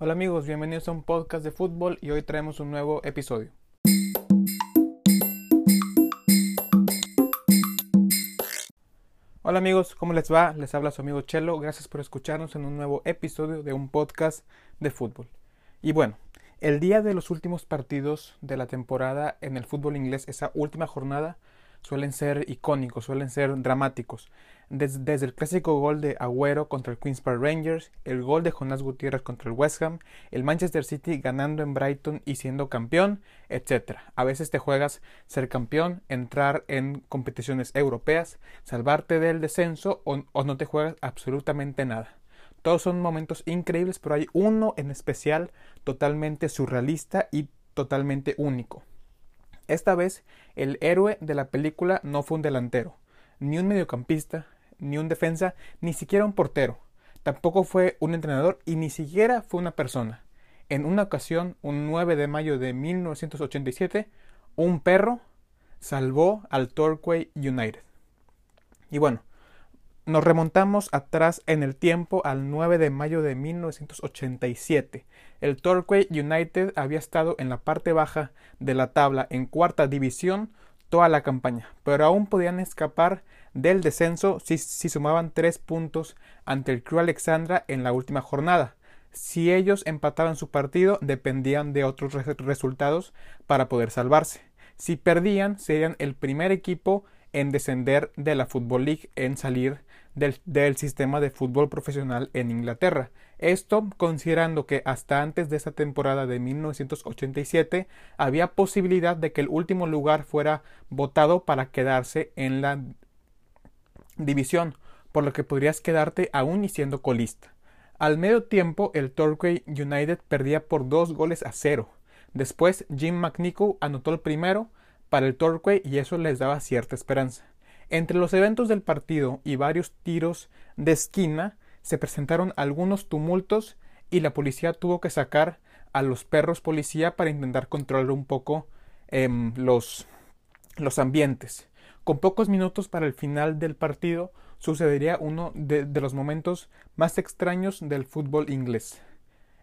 Hola amigos, bienvenidos a un podcast de fútbol y hoy traemos un nuevo episodio. Hola amigos, ¿cómo les va? Les habla su amigo Chelo, gracias por escucharnos en un nuevo episodio de un podcast de fútbol. Y bueno, el día de los últimos partidos de la temporada en el fútbol inglés, esa última jornada, suelen ser icónicos, suelen ser dramáticos. Desde, el clásico gol de Agüero contra el Queens Park Rangers, el gol de Jonás Gutiérrez contra el West Ham, el Manchester City ganando en Brighton y siendo campeón, etc. A veces te juegas ser campeón, entrar en competiciones europeas, salvarte del descenso o, o no te juegas absolutamente nada. Todos son momentos increíbles, pero hay uno en especial totalmente surrealista y totalmente único. Esta vez, el héroe de la película no fue un delantero, ni un mediocampista, ni un defensa, ni siquiera un portero. Tampoco fue un entrenador y ni siquiera fue una persona. En una ocasión, un 9 de mayo de 1987, un perro salvó al Torquay United. Y bueno, nos remontamos atrás en el tiempo al 9 de mayo de 1987. El Torquay United había estado en la parte baja de la tabla en cuarta división toda la campaña, pero aún podían escapar del descenso si, sumaban tres puntos ante el Crew Alexandra en la última jornada. Si ellos empataban su partido, dependían de otros resultados para poder salvarse. Si perdían, serían el primer equipo en descender de la Football League, en salir del, sistema de fútbol profesional en Inglaterra. Esto considerando que hasta antes de esa temporada de 1987 había posibilidad de que el último lugar fuera votado para quedarse en la división, por lo que podrías quedarte aún y siendo colista. Al medio tiempo, el Torquay United perdía por dos goles a cero. Después, Jim McNichol anotó el primero para el Torquay y eso les daba cierta esperanza. Entre los eventos del partido y varios tiros de esquina se presentaron algunos tumultos y la policía tuvo que sacar a los perros policía para intentar controlar un poco em, los, los ambientes. Con pocos minutos para el final del partido sucedería uno de, de, los momentos más extraños del fútbol inglés.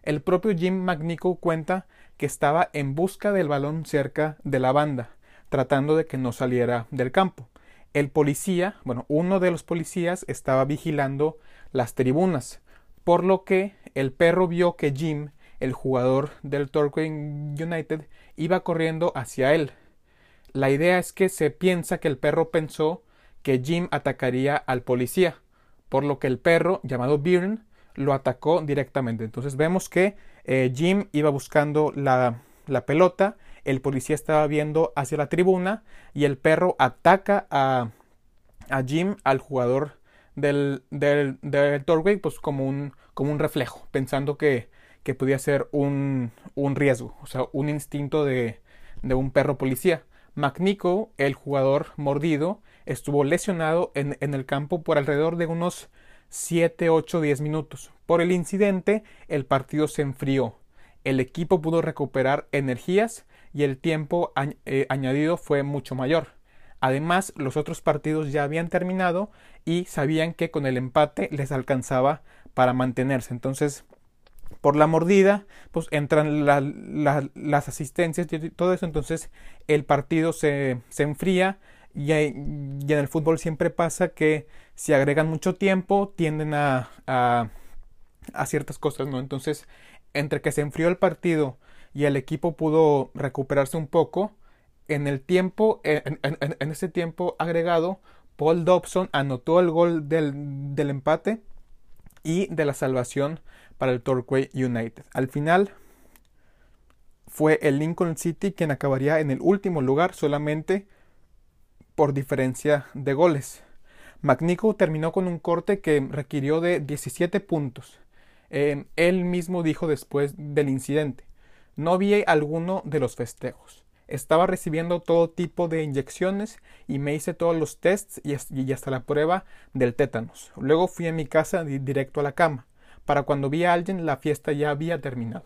El propio Jim McNichol cuenta que estaba en busca del balón cerca de la banda, tratando de que no saliera del campo el policía, bueno, uno de los policías estaba vigilando las tribunas, por lo que el perro vio que Jim, el jugador del Torquay United, iba corriendo hacia él. La idea es que se piensa que el perro pensó que Jim atacaría al policía, por lo que el perro, llamado Byrne, lo atacó directamente. Entonces vemos que eh, Jim iba buscando la, la pelota el policía estaba viendo hacia la tribuna y el perro ataca a, a Jim, al jugador del, del, del Torway, pues como un, como un reflejo, pensando que, que podía ser un, un, riesgo, o sea, un instinto de, de un perro policía. McNico, el jugador mordido, estuvo lesionado en, en, el campo por alrededor de unos 7, 8, 10 minutos. Por el incidente, el partido se enfrió. El equipo pudo recuperar energías y el tiempo eh, añadido fue mucho mayor. Además, los otros partidos ya habían terminado y sabían que con el empate les alcanzaba para mantenerse. Entonces, por la mordida, pues entran las asistencias y todo eso. Entonces, el partido se, enfría y, en el fútbol siempre pasa que si agregan mucho tiempo, tienden a, a ciertas cosas, ¿no? Entonces, entre que se enfrió el partido y el equipo pudo recuperarse un poco. En el tiempo, en, ese tiempo agregado, Paul Dobson anotó el gol del, del empate y de la salvación para el Torquay United. Al final fue el Lincoln City quien acabaría en el último lugar solamente por diferencia de goles. McNichol terminó con un corte que requirió de 17 puntos. Él mismo dijo después del incidente. No vi alguno de los festejos. Estaba recibiendo todo tipo de inyecciones y me hice todos los tests y hasta la prueba del tétanos. Luego fui a mi casa directo a la cama. Para cuando vi a alguien la fiesta ya había terminado.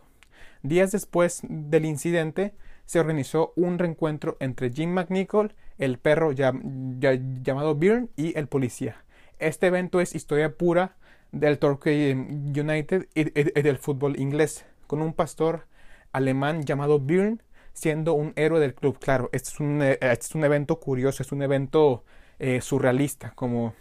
Días después del incidente se organizó un reencuentro entre Jim McNichol, el perro llamado Byrne y el policía. Este evento es historia pura del Torquay United y del fútbol inglés con un pastor alemán llamado Björn, siendo un héroe del club. Claro, este es un, eh, este es un evento curioso, es un evento eh, surrealista, como,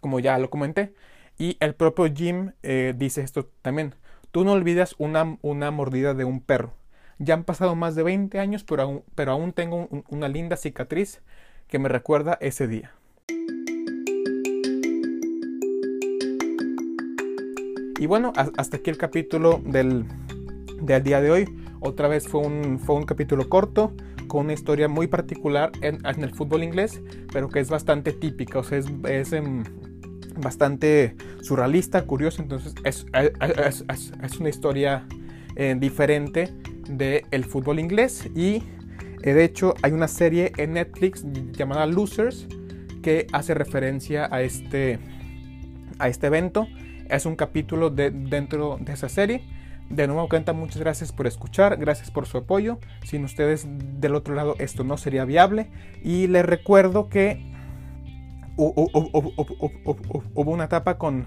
como ya lo comenté. Y el propio Jim eh, dice esto también. Tú no olvidas una, una, mordida de un perro. Ya han pasado más de 20 años, pero aún, pero aún tengo una linda cicatriz que me recuerda ese día. Y bueno, hasta aquí el capítulo del, del día de hoy. Otra vez fue un, fue un capítulo corto con una historia muy particular en, el fútbol inglés, pero que es bastante típica, o sea, es, es um, bastante surrealista, curiosa, entonces es, es, es una historia eh, diferente del fútbol inglés. Y eh, de hecho hay una serie en Netflix llamada Losers que hace referencia a este, a este evento es un capítulo de, dentro de esa serie. De nuevo, cuenta, muchas gracias por escuchar, gracias por su apoyo. Sin ustedes del otro lado esto no sería viable. Y les recuerdo que hubo una etapa con,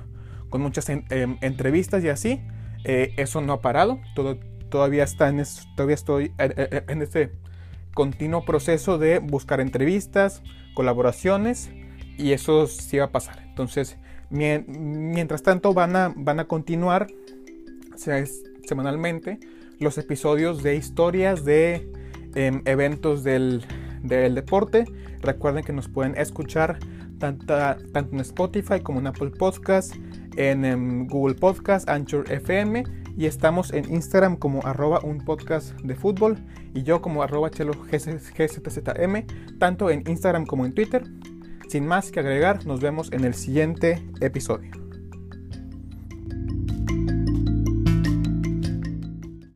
muchas em, entrevistas y así. Eh, eso no ha parado. Todavía, está en todavía estoy en este continuo proceso de buscar entrevistas, colaboraciones. Y eso sí va a pasar. Entonces, Mientras tanto van a, van a continuar semanalmente los episodios de historias de em, eventos del, deporte. Recuerden que nos pueden escuchar tanto, en Spotify como en Apple Podcast, en, em, Google Podcast, Anchor FM y estamos en Instagram como arroba un podcast de fútbol y yo como arroba chelo tanto en Instagram como en Twitter. Sin más que agregar, nos vemos en el siguiente episodio.